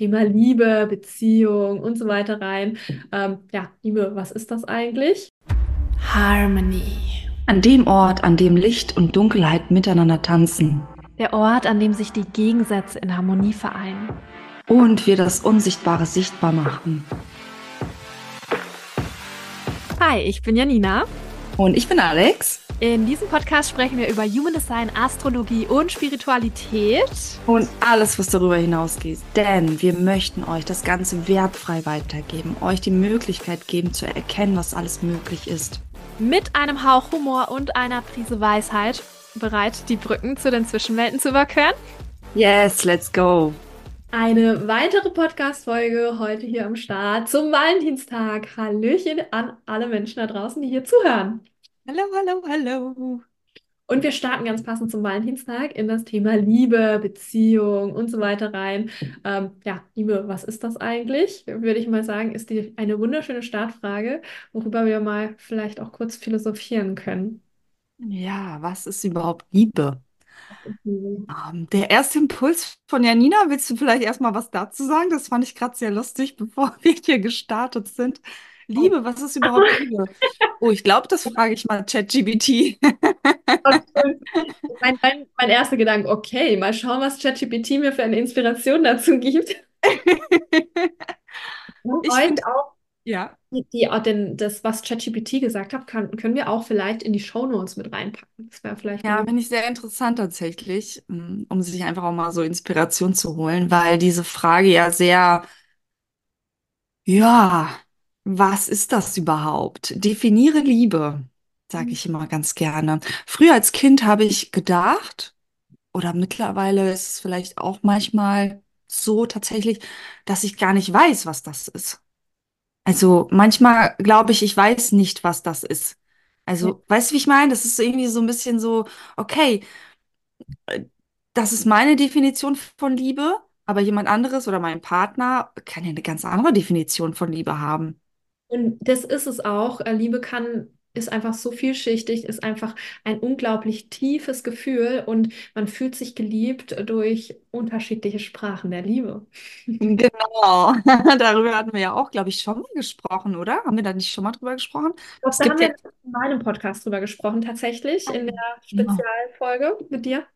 Thema Liebe, Beziehung und so weiter rein. Ähm, ja, Liebe, was ist das eigentlich? Harmony. An dem Ort, an dem Licht und Dunkelheit miteinander tanzen. Der Ort, an dem sich die Gegensätze in Harmonie vereinen. Und wir das Unsichtbare sichtbar machen. Hi, ich bin Janina. Und ich bin Alex. In diesem Podcast sprechen wir über Human Design, Astrologie und Spiritualität. Und alles, was darüber hinausgeht. Denn wir möchten euch das Ganze wertfrei weitergeben, euch die Möglichkeit geben zu erkennen, was alles möglich ist. Mit einem Hauch Humor und einer Prise Weisheit bereit, die Brücken zu den Zwischenwelten zu überqueren? Yes, let's go. Eine weitere Podcast-Folge heute hier am Start zum Valentinstag. Hallöchen an alle Menschen da draußen, die hier zuhören. Hallo, hallo, hallo. Und wir starten ganz passend zum Valentinstag in das Thema Liebe, Beziehung und so weiter rein. Ähm, ja, Liebe, was ist das eigentlich? Würde ich mal sagen, ist die eine wunderschöne Startfrage, worüber wir mal vielleicht auch kurz philosophieren können. Ja, was ist überhaupt Liebe? Ähm, der erste Impuls von Janina, willst du vielleicht erstmal was dazu sagen? Das fand ich gerade sehr lustig, bevor wir hier gestartet sind. Liebe, was ist überhaupt Liebe? Oh, ich glaube, das frage ich mal ChatGPT. mein, mein, mein erster Gedanke, okay, mal schauen, was ChatGPT mir für eine Inspiration dazu gibt. Und ich find, auch ja. Die, die, den, das, was ChatGPT gesagt hat, kann, können wir auch vielleicht in die Shownotes mit reinpacken. Das wäre vielleicht. Ja, finde ich sehr interessant tatsächlich, mm, um sich einfach auch mal so Inspiration zu holen, weil diese Frage ja sehr, ja, was ist das überhaupt? Definiere Liebe, sage ich immer ganz gerne. Früher als Kind habe ich gedacht, oder mittlerweile ist es vielleicht auch manchmal so tatsächlich, dass ich gar nicht weiß, was das ist. Also manchmal glaube ich, ich weiß nicht, was das ist. Also, ja. weißt du, wie ich meine? Das ist irgendwie so ein bisschen so, okay, äh, das ist meine Definition von Liebe, aber jemand anderes oder mein Partner kann ja eine ganz andere Definition von Liebe haben. Und das ist es auch. Äh, Liebe kann ist einfach so vielschichtig, ist einfach ein unglaublich tiefes Gefühl und man fühlt sich geliebt durch unterschiedliche Sprachen der Liebe. Genau, darüber hatten wir ja auch, glaube ich, schon mal gesprochen, oder? Haben wir da nicht schon mal drüber gesprochen? Doch, da haben wir in meinem Podcast drüber gesprochen, tatsächlich, in der genau. Spezialfolge mit dir.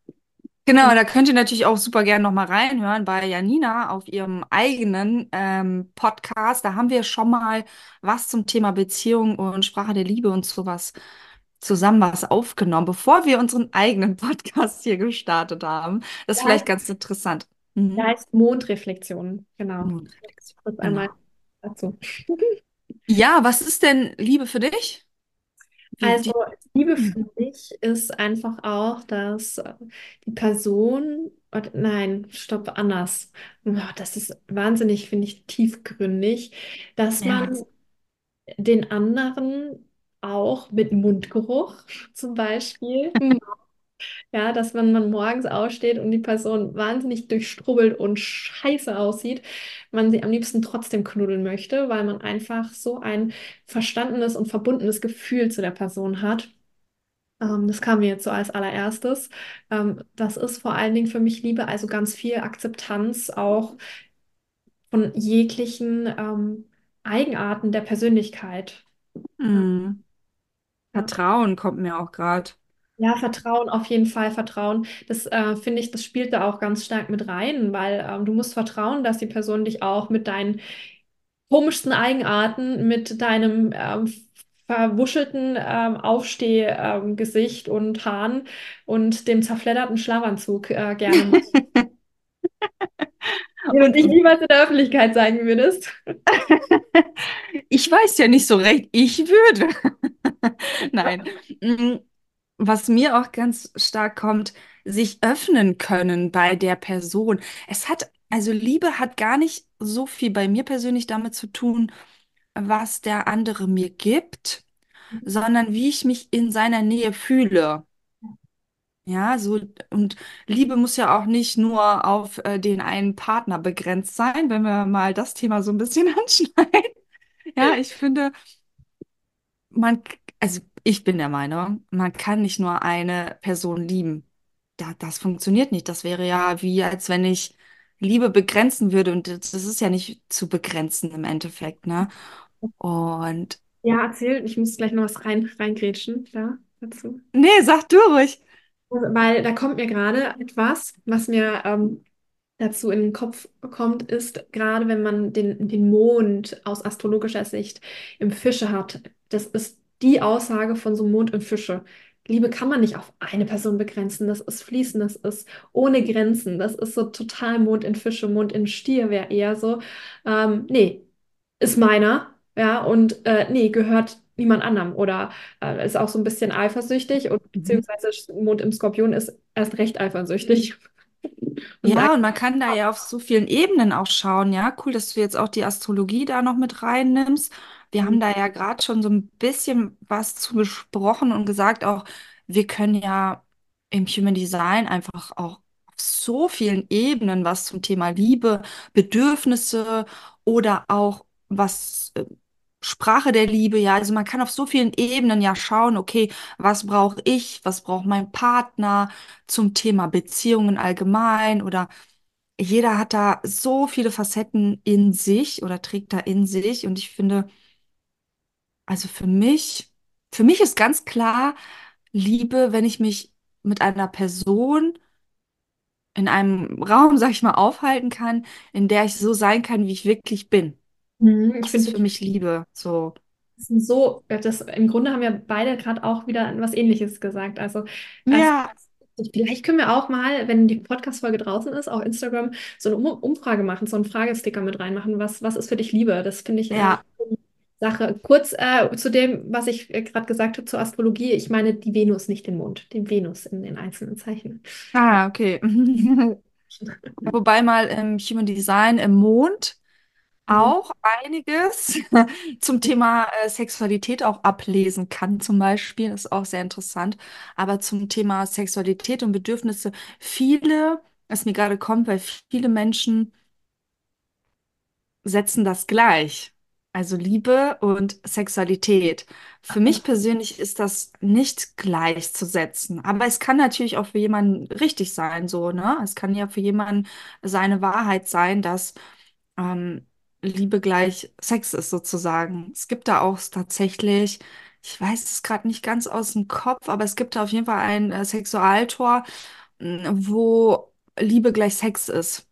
Genau, da könnt ihr natürlich auch super gerne nochmal reinhören bei Janina auf ihrem eigenen ähm, Podcast. Da haben wir schon mal was zum Thema Beziehung und Sprache der Liebe und sowas zusammen was aufgenommen, bevor wir unseren eigenen Podcast hier gestartet haben. Das ist ja, vielleicht ganz interessant. Mhm. Der heißt Mondreflexion, genau. Mondreflexion. Kurz genau. einmal dazu. Ja, was ist denn Liebe für dich? Also Liebe für mich ist einfach auch, dass äh, die Person, nein, stopp, anders. Das ist wahnsinnig, finde ich, tiefgründig, dass ja. man den anderen auch mit Mundgeruch zum Beispiel Ja, dass wenn man morgens aufsteht und die Person wahnsinnig durchstrubbelt und scheiße aussieht, man sie am liebsten trotzdem knuddeln möchte, weil man einfach so ein verstandenes und verbundenes Gefühl zu der Person hat. Ähm, das kam mir jetzt so als allererstes. Ähm, das ist vor allen Dingen für mich Liebe, also ganz viel Akzeptanz auch von jeglichen ähm, Eigenarten der Persönlichkeit. Mm. Vertrauen kommt mir auch gerade. Ja, Vertrauen, auf jeden Fall Vertrauen. Das äh, finde ich, das spielt da auch ganz stark mit rein, weil ähm, du musst vertrauen, dass die Person dich auch mit deinen komischsten Eigenarten, mit deinem ähm, verwuschelten ähm, Aufstehgesicht ähm, und Haaren und dem zerfledderten Schlafanzug äh, gerne macht. und ich niemals in der Öffentlichkeit sagen würdest. ich weiß ja nicht so recht, ich würde. Nein. Was mir auch ganz stark kommt, sich öffnen können bei der Person. Es hat, also Liebe hat gar nicht so viel bei mir persönlich damit zu tun, was der andere mir gibt, sondern wie ich mich in seiner Nähe fühle. Ja, so, und Liebe muss ja auch nicht nur auf äh, den einen Partner begrenzt sein, wenn wir mal das Thema so ein bisschen anschneiden. Ja, ich finde, man, also ich bin der Meinung, man kann nicht nur eine Person lieben. Da, das funktioniert nicht. Das wäre ja wie, als wenn ich Liebe begrenzen würde. Und das das ist ja nicht zu begrenzen im Endeffekt, ne? Und Ja, erzähl, ich muss gleich noch was rein, reingrätschen, ja, dazu. nee, sag du ruhig. Also, Weil da kommt mir gerade etwas, was mir ähm, dazu in den Kopf kommt, ist gerade wenn man den, den Mond aus astrologischer Sicht im Fische hat, das ist die Aussage von so Mond im Fische. Liebe kann man nicht auf eine Person begrenzen, das ist fließend, das ist ohne Grenzen, das ist so total Mond in Fische, Mond in Stier wäre eher so, ähm, nee, ist meiner, ja, und äh, nee, gehört niemand anderem oder äh, ist auch so ein bisschen eifersüchtig und Mhm. beziehungsweise Mond im Skorpion ist erst recht eifersüchtig und Ja, und man kann da ja auf so vielen Ebenen auch schauen. Ja, cool, dass du jetzt auch die Astrologie da noch mit reinnimmst. Wir haben da ja gerade schon so ein bisschen was zu besprochen und gesagt auch, wir können ja im Human Design einfach auch auf so vielen Ebenen was zum Thema Liebe, Bedürfnisse oder auch was äh, Sprache der Liebe, ja, also man kann auf so vielen Ebenen ja schauen, okay, was brauche ich, was braucht mein Partner zum Thema Beziehungen allgemein oder jeder hat da so viele Facetten in sich oder trägt da in sich. Und ich finde, also für mich, für mich ist ganz klar Liebe, wenn ich mich mit einer Person in einem Raum, sag ich mal, aufhalten kann, in der ich so sein kann, wie ich wirklich bin. Mhm, ich Das ist finde, für mich Liebe. So. das sind so, ja, das, im Grunde haben wir beide gerade auch wieder was Ähnliches gesagt. Also, also Ja, vielleicht können wir auch mal, wenn die Podcast-Folge draußen ist, auf Instagram so eine um Umfrage machen, so einen Fragesticker mit reinmachen. Was, was ist für dich Liebe? Das finde ich immer ja. coole Sache. Kurz äh, zu dem, was ich äh, gerade gesagt habe zur Astrologie. Ich meine die Venus, nicht den Mond, den Venus in den einzelnen Zeichen. Ah, okay. Wobei mal im Human Design im Mond Mhm. auch einiges zum Thema äh, Sexualität auch ablesen kann, zum Beispiel. Das ist auch sehr interessant. Aber zum Thema Sexualität und Bedürfnisse, viele, was mir gerade kommt, weil viele Menschen setzen das gleich. Also Liebe und Sexualität. Für mich persönlich ist das nicht gleichzusetzen. Aber es kann natürlich auch für jemanden richtig sein, so, ne? Es kann ja für jemanden seine Wahrheit sein, dass ähm, Liebe gleich Sex ist, sozusagen. Es gibt da auch tatsächlich, ich weiß es gerade nicht ganz aus dem Kopf, aber es gibt da auf jeden Fall ein äh, Sexualtor, mh, wo Liebe gleich Sex ist.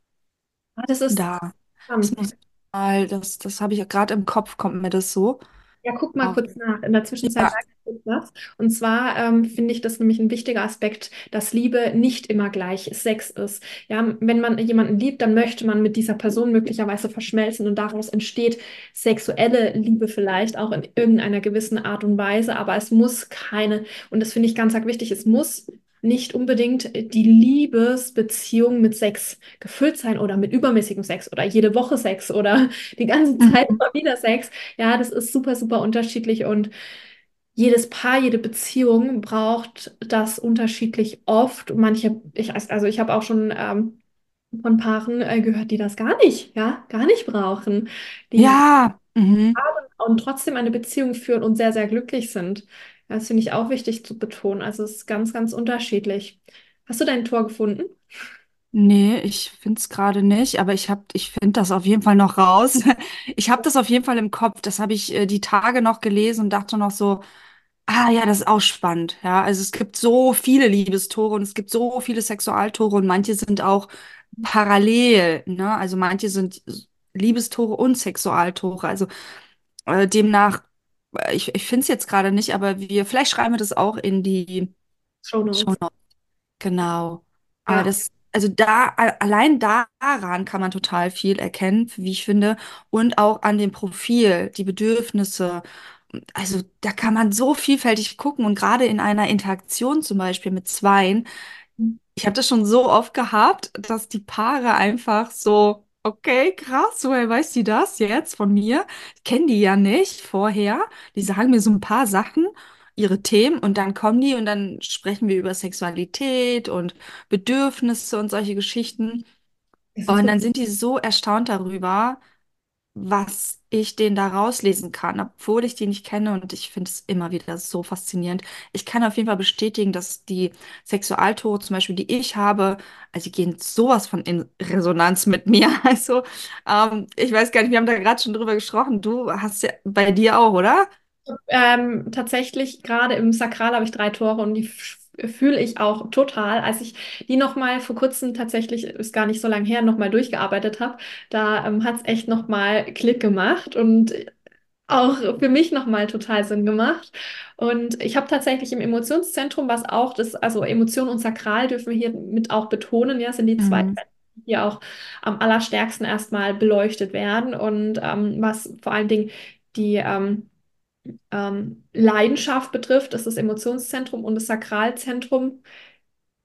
Ah, das ist Da, das muss mal, das, das habe ich gerade im Kopf, kommt mir das so. Ja, guck mal Auf, kurz nach. In der Zwischenzeit ja, sage ich kurz was. Und zwar ähm, finde ich das nämlich ein wichtiger Aspekt, dass Liebe nicht immer gleich Sex ist. Ja, wenn man jemanden liebt, dann möchte man mit dieser Person möglicherweise verschmelzen und daraus entsteht sexuelle Liebe vielleicht auch in irgendeiner gewissen Art und Weise, aber es muss keine, und das finde ich ganz, ganz wichtig, es muss nicht unbedingt die Liebesbeziehung mit Sex gefüllt sein oder mit übermäßigem Sex oder jede Woche Sex oder die ganze Zeit mhm. immer wieder Sex. Ja, das ist super, super unterschiedlich und jedes Paar, jede Beziehung braucht das unterschiedlich oft. Manche, ich, also ich habe auch schon ähm, von Paaren äh, gehört, die das gar nicht, ja, gar nicht brauchen, die Ja, mhm. und trotzdem eine Beziehung führen und sehr, sehr glücklich sind. Das finde ich auch wichtig zu betonen. Also es ist ganz, ganz unterschiedlich. Hast du dein Tor gefunden? Nee, ich finde es gerade nicht, aber ich ich finde das auf jeden Fall noch raus. Ich habe das auf jeden Fall im Kopf. Das habe ich äh, die Tage noch gelesen und dachte noch so, ah ja, das ist auch spannend. Ja, also es gibt so viele Liebestore und es gibt so viele Sexualtore und manche sind auch parallel, ne? Also manche sind Liebestore und Sexualtore. Also äh, demnach, ich, ich finde es jetzt gerade nicht, aber wir, vielleicht schreiben wir das auch in die Show Notes. Genau. Aber Ja, das, also da, allein daran kann man total viel erkennen, wie ich finde, und auch an dem Profil, die Bedürfnisse. Also da kann man so vielfältig gucken und gerade in einer Interaktion zum Beispiel mit Zweien. Ich habe das schon so oft gehabt, dass die Paare einfach so, okay, krass, woher weiß die das jetzt von mir? Ich kenne die ja nicht vorher. Die sagen mir so ein paar Sachen, ihre Themen und dann kommen die und dann sprechen wir über Sexualität und Bedürfnisse und solche Geschichten. das ist Und so dann sind die so erstaunt darüber. was ich den da rauslesen kann, obwohl ich die nicht kenne und ich finde es immer wieder so faszinierend. Ich kann auf jeden Fall bestätigen, dass die Sexualtore zum Beispiel, die ich habe, also die gehen sowas von in Resonanz mit mir. Also ähm, ich weiß gar nicht, wir haben da gerade schon drüber gesprochen. Du hast ja bei dir auch, oder? Ähm, tatsächlich, gerade im Sakral habe ich drei Tore und die fühle ich auch total. Als ich die nochmal vor kurzem tatsächlich, ist gar nicht so lange her, nochmal durchgearbeitet habe, da ähm, hat es echt nochmal Klick gemacht und auch für mich nochmal total Sinn gemacht. Und ich habe tatsächlich im Emotionszentrum, was auch das, also Emotion und Sakral dürfen wir hier mit auch betonen, ja, sind die zwei, Mhm. die hier auch am allerstärksten erstmal beleuchtet werden und ähm, was vor allen Dingen die ähm, ähm, Leidenschaft betrifft, ist das Emotionszentrum und das Sakralzentrum.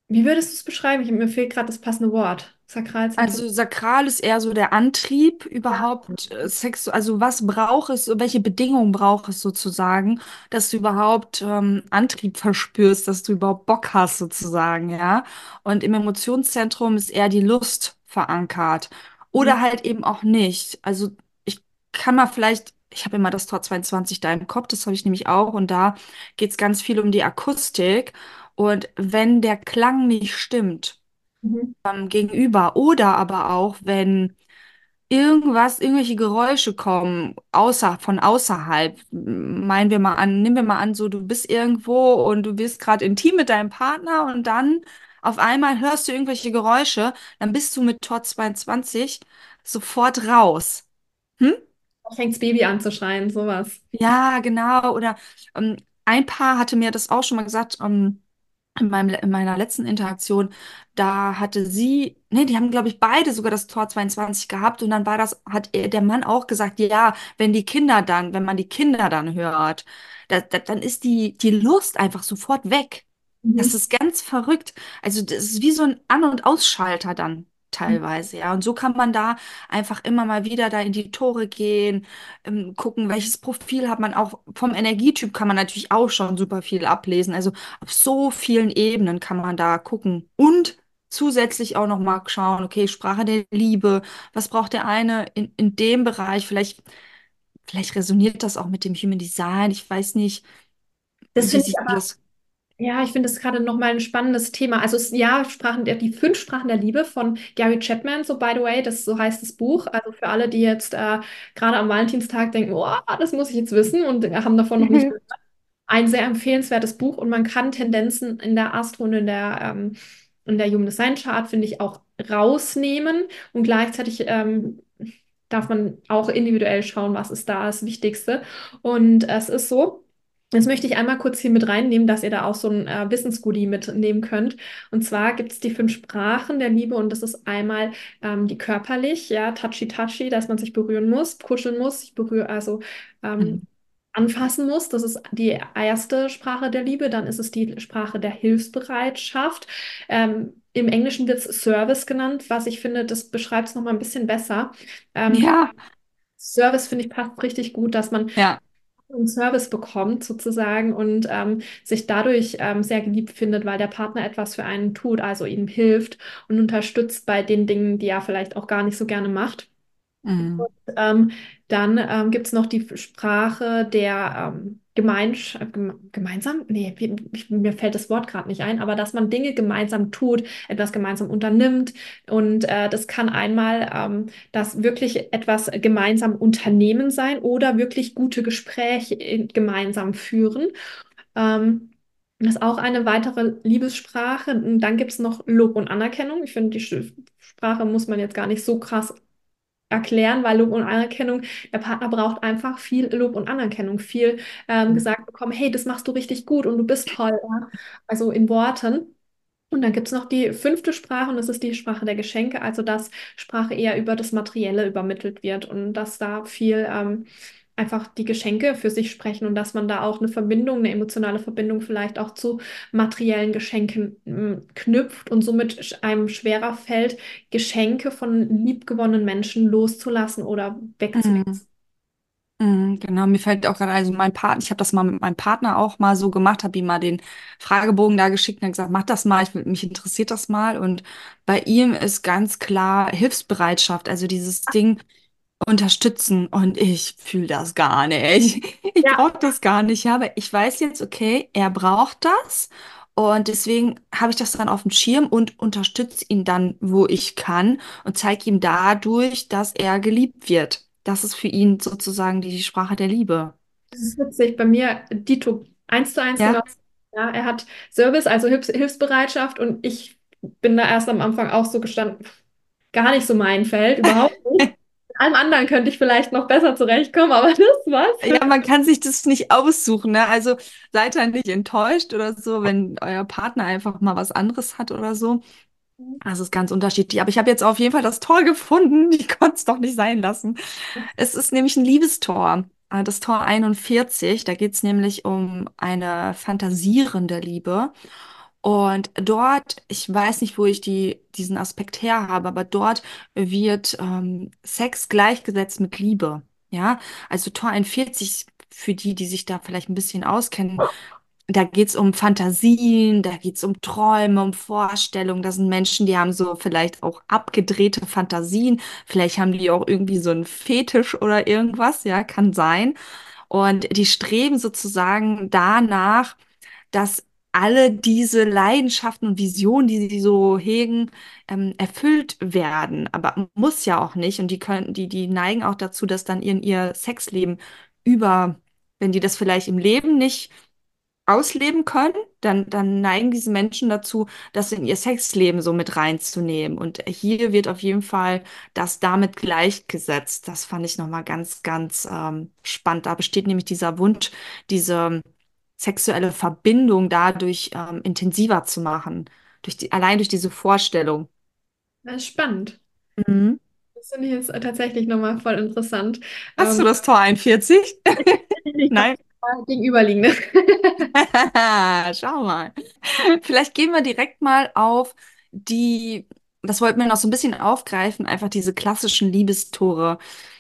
Wie würdest du es beschreiben? Ich, mir fehlt gerade das passende Wort. Sakralzentrum. Also sakral ist eher so der Antrieb Ja. überhaupt äh, Sex, also was braucht es, welche Bedingungen braucht es sozusagen, dass du überhaupt ähm, Antrieb verspürst, dass du überhaupt Bock hast sozusagen, ja. Und im Emotionszentrum ist eher die Lust verankert Mhm. oder halt eben auch nicht. Also ich kann mal vielleicht, ich habe immer das Tor 22 da im Kopf, das habe ich nämlich auch und da geht es ganz viel um die Akustik und wenn der Klang nicht stimmt Mhm. ähm, gegenüber. Oder aber auch, wenn irgendwas, irgendwelche Geräusche kommen, außer, von außerhalb. Meinen wir mal an, nehmen wir mal an, so du bist irgendwo und du bist gerade intim mit deinem Partner und dann auf einmal hörst du irgendwelche Geräusche, dann bist du mit Tor 22 sofort raus. Hm? Fängt das Baby an zu schreien, sowas. Ja, genau. Oder ähm, ein Paar hatte mir das auch schon mal gesagt, ähm, in meinem, in meiner letzten Interaktion, da hatte sie, nee, die haben, glaube ich, beide sogar das Tor 22 gehabt und dann war das, hat er, der Mann auch gesagt, ja, wenn die Kinder dann, wenn man die Kinder dann hört, da, da, dann ist die, die Lust einfach sofort weg. Das Mhm. ist ganz verrückt. Also das ist wie so ein An- und Ausschalter dann teilweise, ja. Und so kann man da einfach immer mal wieder da in die Tore gehen, ähm, gucken, welches Profil hat man auch. Vom Energietyp kann man natürlich auch schon super viel ablesen. Also auf so vielen Ebenen kann man da gucken. Und zusätzlich auch noch mal schauen, okay, Sprache der Liebe, was braucht der eine in, in dem Bereich? Vielleicht, vielleicht resoniert das auch mit dem Human Design. Ich weiß nicht, Das finde ich aber, das? Ja, ich finde das gerade nochmal ein spannendes Thema. Also, es, ja, Sprachen der, die fünf Sprachen der Liebe von Gary Chapman, so by the way, das so heißt das Buch. Also für alle, die jetzt äh, gerade am Valentinstag denken, oh, das muss ich jetzt wissen und haben davon noch nicht ein sehr empfehlenswertes Buch und man kann Tendenzen in der Astro und in der, ähm, in der Human Design Chart, finde ich, auch rausnehmen und gleichzeitig ähm, darf man auch individuell schauen, was ist da das Wichtigste. Und es ist so, Jetzt möchte ich einmal kurz hier mit reinnehmen, dass ihr da auch so ein äh, Wissensgoodie mitnehmen könnt. Und zwar gibt es die fünf Sprachen der Liebe und das ist einmal ähm, die körperlich, ja, touchy-touchy, dass man sich berühren muss, kuscheln muss, sich berühren, also ähm, Mhm. anfassen muss. Das ist die erste Sprache der Liebe. Dann ist es die Sprache der Hilfsbereitschaft. Ähm, im Englischen wird es Service genannt, was ich finde, das beschreibt es nochmal ein bisschen besser. Ähm, Ja, Service finde ich passt richtig gut, dass man ja. Einen Service bekommt sozusagen und ähm, sich dadurch ähm, sehr geliebt findet, weil der Partner etwas für einen tut, also ihm hilft und unterstützt bei den Dingen, die er vielleicht auch gar nicht so gerne macht. Mhm. Ähm, dann ähm, gibt es noch die Sprache der ähm, Gemeinsch äh, geme gemeinsam, nee, ich, mir fällt das Wort gerade nicht ein, aber dass man Dinge gemeinsam tut, etwas gemeinsam unternimmt. Und äh, das kann einmal ähm, das wirklich etwas gemeinsam unternehmen sein oder wirklich gute Gespräche in, gemeinsam führen. Ähm, das ist auch eine weitere Liebessprache. Und dann gibt es noch Lob und Anerkennung. Ich finde, die Sprache muss man jetzt gar nicht so krass erklären, weil Lob und Anerkennung, der Partner braucht einfach viel Lob und Anerkennung, viel ähm, gesagt bekommen, hey, das machst du richtig gut und du bist toll, ja? Also in Worten. Und dann gibt es noch die fünfte Sprache und das ist die Sprache der Geschenke, also dass Sprache eher über das Materielle übermittelt wird und dass da viel ähm, einfach die Geschenke für sich sprechen und dass man da auch eine Verbindung, eine emotionale Verbindung vielleicht auch zu materiellen Geschenken mm, knüpft und somit einem schwerer fällt, Geschenke von liebgewonnenen Menschen loszulassen oder Mhm. wegzulassen. Mhm, Genau, mir fällt auch gerade, also mein Partner, ich habe das mal mit meinem Partner auch mal so gemacht, habe ihm mal den Fragebogen da geschickt und hab gesagt, mach das mal, ich, mich interessiert das mal. Und bei ihm ist ganz klar Hilfsbereitschaft, also dieses Ding. Unterstützen und ich fühle das gar nicht. Ich Ja, brauche das gar nicht, ja, aber ich weiß jetzt, okay, er braucht das und deswegen habe ich das dann auf dem Schirm und unterstütze ihn dann, wo ich kann und zeige ihm dadurch, dass er geliebt wird. Das ist für ihn sozusagen die Sprache der Liebe. das ist witzig. Bei mir Dito eins zu eins Ja, genau. Ja, er hat Service, also Hilfs Hilfsbereitschaft und ich bin da erst am Anfang auch so gestanden, gar nicht so mein Feld, überhaupt nicht. Allem anderen könnte ich vielleicht noch besser zurechtkommen, aber das war's. ja, man kann sich das nicht aussuchen, ne? Also seid da nicht enttäuscht oder so, wenn euer Partner einfach mal was anderes hat oder so. Das ist ganz unterschiedlich. Aber ich habe jetzt auf jeden Fall das Tor gefunden. Ich konnte es doch nicht sein lassen. Es ist nämlich ein Liebestor. Äh, Das Tor 41, da geht es nämlich um eine fantasierende Liebe. Und dort, ich weiß nicht, wo ich die, diesen Aspekt her habe, aber dort wird ähm, Sex gleichgesetzt mit Liebe. Ja, also Tor 41, für die, die sich da vielleicht ein bisschen auskennen, da geht's um Fantasien, da geht's um Träume, um Vorstellungen. Das sind Menschen, die haben so vielleicht auch abgedrehte Fantasien. Vielleicht haben die auch irgendwie so einen Fetisch oder irgendwas, ja, kann sein. Und die streben sozusagen danach, dass alle diese Leidenschaften und Visionen, die sie so hegen, ähm, erfüllt werden. Aber muss ja auch nicht. Und die können, die, die neigen auch dazu, dass dann in ihr Sexleben über, wenn die das vielleicht im Leben nicht ausleben können, dann, dann neigen diese Menschen dazu, das in ihr Sexleben so mit reinzunehmen. Und hier wird auf jeden Fall das damit gleichgesetzt. Das fand ich nochmal ganz, ganz ähm, spannend. Da besteht nämlich dieser Wunsch, diese sexuelle Verbindung dadurch ähm, intensiver zu machen. Durch die, allein durch diese Vorstellung. Das ist spannend. Mhm. Das finde ich jetzt tatsächlich nochmal voll interessant. Hast du Ähm, das Tor 41? ich habe Nein. gegenüberliegende. Schau mal. Vielleicht gehen wir direkt mal auf die, das wollten wir noch so ein bisschen aufgreifen, einfach diese klassischen Liebestore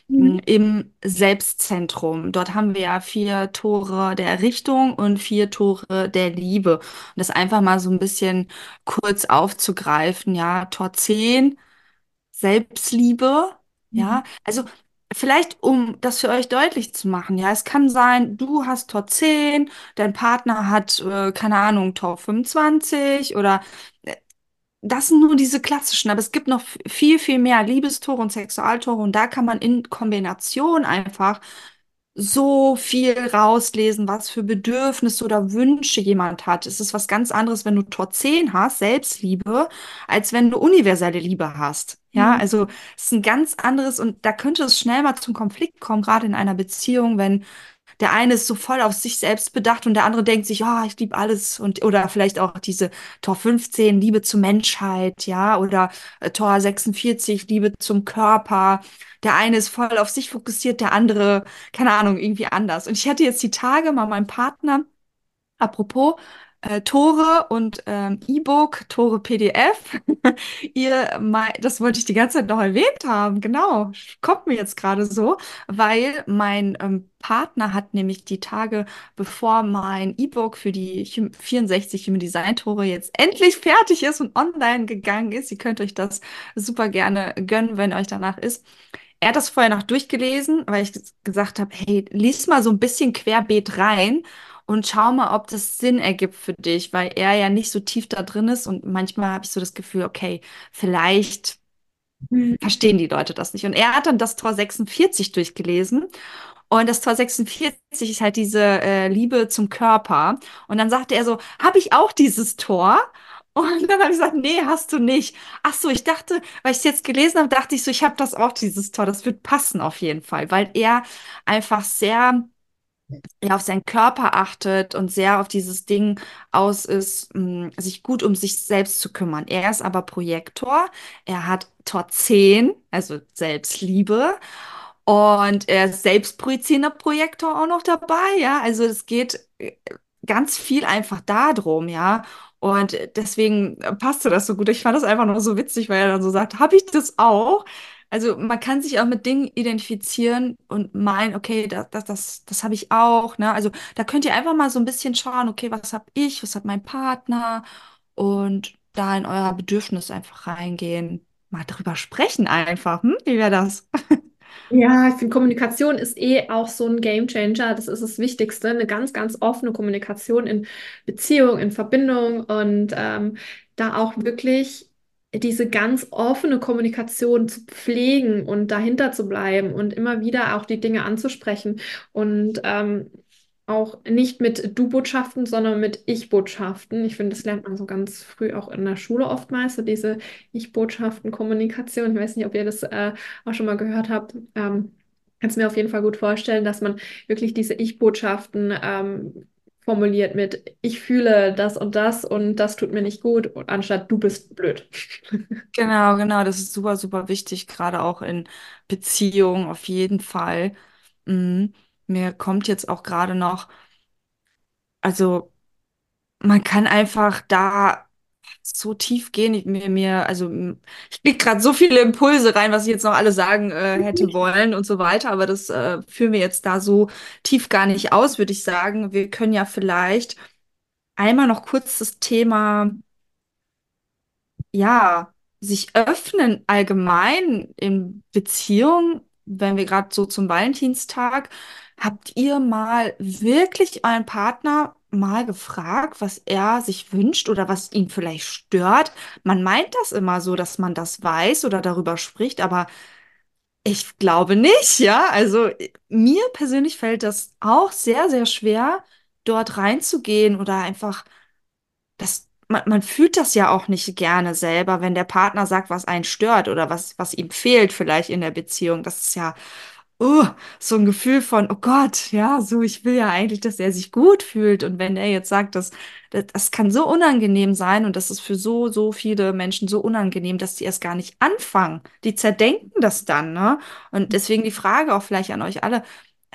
Mhm. m, im Selbstzentrum. Dort haben wir ja vier Tore der Errichtung und vier Tore der Liebe. Und das einfach mal so ein bisschen kurz aufzugreifen. Ja, Tor 10 Selbstliebe. Mhm. Ja, also vielleicht, um das für euch deutlich zu machen, ja, es kann sein, du hast Tor 10, dein Partner hat, äh, keine Ahnung, Tor 25 oder äh, das sind nur diese klassischen, aber es gibt noch viel, viel mehr Liebestore und Sexualtore und da kann man in Kombination einfach so viel rauslesen, was für Bedürfnisse oder Wünsche jemand hat. Es ist was ganz anderes, wenn du Tor 10 hast, Selbstliebe, als wenn du universelle Liebe hast. Ja, Mhm. also es ist ein ganz anderes und da könnte es schnell mal zum Konflikt kommen, gerade in einer Beziehung, wenn der eine ist so voll auf sich selbst bedacht und der andere denkt sich, ja, ich liebe alles und oder vielleicht auch diese Tor 15, Liebe zur Menschheit, ja, oder äh, Tor 46, Liebe zum Körper. Der eine ist voll auf sich fokussiert, der andere, keine Ahnung, irgendwie anders. Und ich hatte jetzt die Tage mal meinen Partner Apropos äh, Tore und ähm, E-Book, Tore PDF. Ihr, das wollte ich die ganze Zeit noch erwähnt haben. Genau, kommt mir jetzt gerade so, weil mein ähm, Partner hat nämlich die Tage, bevor mein E-Book für die Hum- 64 Human Design Tore jetzt endlich fertig ist und online gegangen ist. Ihr könnt euch das super gerne gönnen, wenn euch danach ist. Er hat das vorher noch durchgelesen, weil ich ges- gesagt habe, hey, lies mal so ein bisschen querbeet rein und schau mal, ob das Sinn ergibt für dich, weil er ja nicht so tief da drin ist und manchmal habe ich so das Gefühl, okay, vielleicht verstehen die Leute das nicht. Und er hat dann das Tor 46 durchgelesen und das Tor 46 ist halt diese äh, Liebe zum Körper. Und dann sagte er so, habe ich auch dieses Tor? Und dann habe ich gesagt, nee, hast du nicht. Ach so, ich dachte, weil ich es jetzt gelesen habe, dachte ich so, ich habe das auch, dieses Tor. Das wird passen auf jeden Fall, weil er einfach sehr ja, auf seinen Körper achtet und sehr auf dieses Ding aus ist, mh, sich gut um sich selbst zu kümmern. Er ist aber Projektor. Er hat Tor 10, also Selbstliebe. Und er ist selbstprojizierender Projektor auch noch dabei, ja. Also es geht äh, ganz viel einfach darum, ja. Und deswegen passte das so gut. Ich fand das einfach nur so witzig, weil er dann so sagt, habe ich das auch? Also man kann sich auch mit Dingen identifizieren und meinen, okay, das, das, das, das habe ich auch, ne? Also da könnt ihr einfach mal so ein bisschen schauen, okay, was habe ich, was hat mein Partner und da in euer Bedürfnis einfach reingehen, mal drüber sprechen einfach, hm? Wie wäre das? Ja, ich finde, Kommunikation ist eh auch so ein Gamechanger. Das ist das Wichtigste. Eine ganz, ganz offene Kommunikation in Beziehung, in Verbindung und ähm, da auch wirklich diese ganz offene Kommunikation zu pflegen und dahinter zu bleiben und immer wieder auch die Dinge anzusprechen und ähm, auch nicht mit Du-Botschaften, sondern mit Ich-Botschaften. Ich finde, das lernt man so ganz früh auch in der Schule oftmals, so diese Ich-Botschaften-Kommunikation. Ich weiß nicht, ob ihr das äh, auch schon mal gehört habt. Ähm, kann es mir auf jeden Fall gut vorstellen, dass man wirklich diese Ich-Botschaften ähm, formuliert mit Ich fühle das und das und das tut mir nicht gut, anstatt du bist blöd. Genau, genau, das ist super, super wichtig, gerade auch in Beziehungen auf jeden Fall. Mhm. Mir kommt jetzt auch gerade noch, also man kann einfach da so tief gehen. Ich, mir, mir, also ich krieg gerade so viele Impulse rein, was ich jetzt noch alle sagen äh, hätte wollen und so weiter, aber das äh, führen wir jetzt da so tief gar nicht aus, würde ich sagen. Wir können ja vielleicht einmal noch kurz das Thema ja, sich öffnen allgemein in Beziehungen, wenn wir gerade so zum Valentinstag, habt ihr mal wirklich euren Partner mal gefragt, was er sich wünscht oder was ihn vielleicht stört? Man meint das immer so, dass man das weiß oder darüber spricht, aber ich glaube nicht, ja. Also mir persönlich fällt das auch sehr, sehr schwer, dort reinzugehen oder einfach das, man, man fühlt das ja auch nicht gerne selber, wenn der Partner sagt, was einen stört oder was, was ihm fehlt vielleicht in der Beziehung. Das ist ja, uh, so ein Gefühl von, oh Gott, ja, so, ich will ja eigentlich, dass er sich gut fühlt. Und wenn er jetzt sagt, dass, das, das kann so unangenehm sein und das ist für so, so viele Menschen so unangenehm, dass die erst gar nicht anfangen. Die zerdenken das dann, ne? Und deswegen die Frage auch vielleicht an euch alle,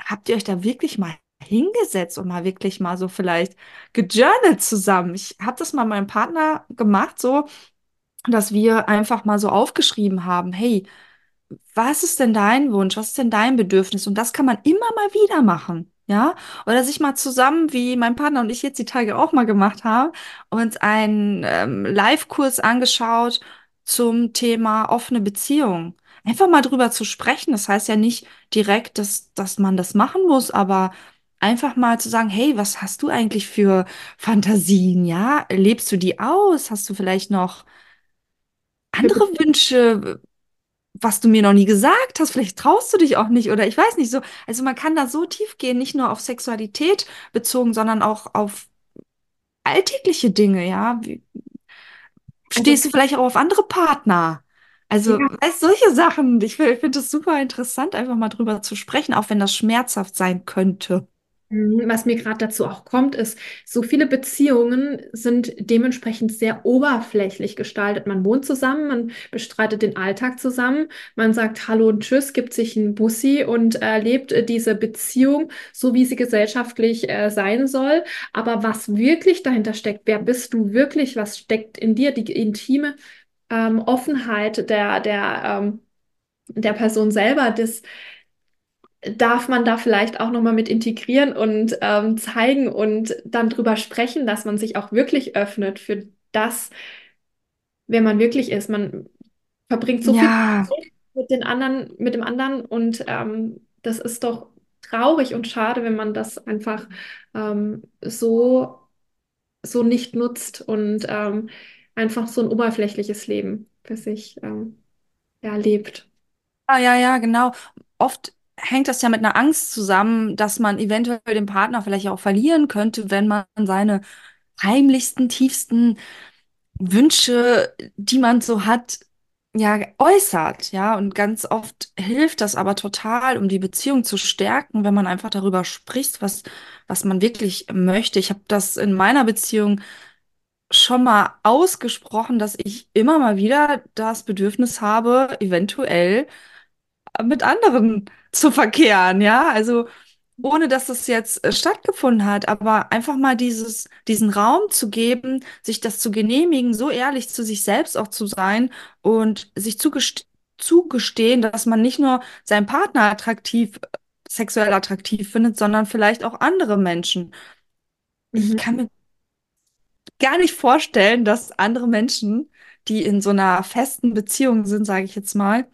habt ihr euch da wirklich mal hingesetzt und mal wirklich mal so vielleicht gejournalt zusammen. Ich habe das mal meinem Partner gemacht, so, dass wir einfach mal so aufgeschrieben haben, hey, was ist denn dein Wunsch? Was ist denn dein Bedürfnis? Und das kann man immer mal wieder machen. Ja, oder sich mal zusammen, wie mein Partner und ich jetzt die Tage auch mal gemacht haben, uns einen ähm, Live-Kurs angeschaut zum Thema offene Beziehung. Einfach mal drüber zu sprechen. Das heißt ja nicht direkt, dass, dass man das machen muss, aber einfach mal zu sagen, hey, was hast du eigentlich für Fantasien? Ja, lebst du die aus? Hast du vielleicht noch andere Wünsche? Was du mir noch nie gesagt hast, vielleicht traust du dich auch nicht oder ich weiß nicht so. Also man kann da so tief gehen, nicht nur auf Sexualität bezogen, sondern auch auf alltägliche Dinge, ja. Wie, Also, stehst du vielleicht auch auf andere Partner? Also, ja, weißt, solche Sachen. Ich, ich finde es super interessant, einfach mal drüber zu sprechen, auch wenn das schmerzhaft sein könnte. Mhm, Was mir gerade dazu auch kommt, ist, so viele Beziehungen sind dementsprechend sehr oberflächlich gestaltet. Man wohnt zusammen, man bestreitet den Alltag zusammen, man sagt Hallo und Tschüss, gibt sich ein Bussi und erlebt äh, diese Beziehung so, wie sie gesellschaftlich äh, sein soll. Aber was wirklich dahinter steckt, wer bist du wirklich, was steckt in dir, die intime ähm, Offenheit der, der, ähm, der Person selber, das darf man da vielleicht auch nochmal mit integrieren und ähm, zeigen und dann drüber sprechen, dass man sich auch wirklich öffnet für das, wer man wirklich ist. Man verbringt so viel Ja, Zeit mit den anderen, mit dem anderen und ähm, das ist doch traurig und schade, wenn man das einfach ähm, so, so nicht nutzt und ähm, einfach so ein oberflächliches Leben für sich ähm, ja, lebt. ja, ja, ja, genau. Oft hängt das ja mit einer Angst zusammen, dass man eventuell den Partner vielleicht auch verlieren könnte, wenn man seine heimlichsten, tiefsten Wünsche, die man so hat, ja, äußert, ja. Und ganz oft hilft das aber total, um die Beziehung zu stärken, wenn man einfach darüber spricht, was, was man wirklich möchte. Ich habe das in meiner Beziehung schon mal ausgesprochen, dass ich immer mal wieder das Bedürfnis habe, eventuell mit anderen zu verkehren, ja. Also ohne dass das jetzt äh, stattgefunden hat, aber einfach mal dieses, diesen Raum zu geben, sich das zu genehmigen, so ehrlich zu sich selbst auch zu sein und sich zugest zugestehen, dass man nicht nur seinen Partner attraktiv, sexuell attraktiv findet, sondern vielleicht auch andere Menschen. Ich Mhm. kann mir gar nicht vorstellen, dass andere Menschen, die in so einer festen Beziehung sind, sage ich jetzt mal,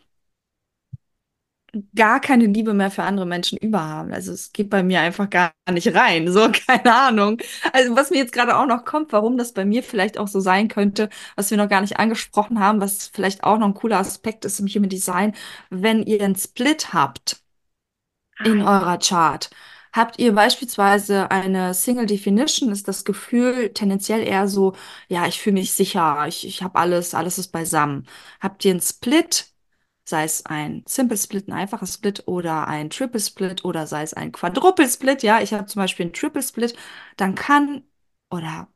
gar keine Liebe mehr für andere Menschen über haben. Also es geht bei mir einfach gar nicht rein. So, keine Ahnung. Also was mir jetzt gerade auch noch kommt, warum das bei mir vielleicht auch so sein könnte, was wir noch gar nicht angesprochen haben, was vielleicht auch noch ein cooler Aspekt ist im Human Design, wenn ihr einen Split habt in eurer Chart. Habt ihr beispielsweise eine Single Definition, ist das Gefühl tendenziell eher so, ja, ich fühle mich sicher, ich, ich habe alles, alles ist beisammen. Habt ihr einen Split, sei es ein Simple Split, ein einfacher Split oder ein Triple Split oder sei es ein Quadruple Split, ja, ich habe zum Beispiel einen Triple Split, dann kann, oder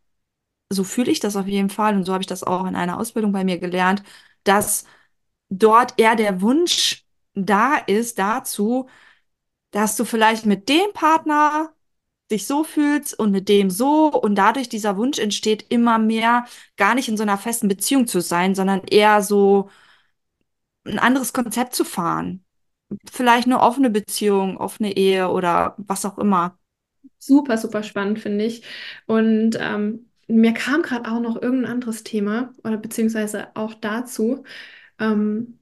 so fühle ich das auf jeden Fall und so habe ich das auch in einer Ausbildung bei mir gelernt, dass dort eher der Wunsch da ist dazu, dass du vielleicht mit dem Partner dich so fühlst und mit dem so und dadurch dieser Wunsch entsteht, immer mehr gar nicht in so einer festen Beziehung zu sein, sondern eher so ein anderes Konzept zu fahren. Vielleicht eine offene Beziehung, offene Ehe oder was auch immer. Super, super spannend, finde ich. Und ähm, mir kam gerade auch noch irgendein anderes Thema oder beziehungsweise auch dazu. Ähm,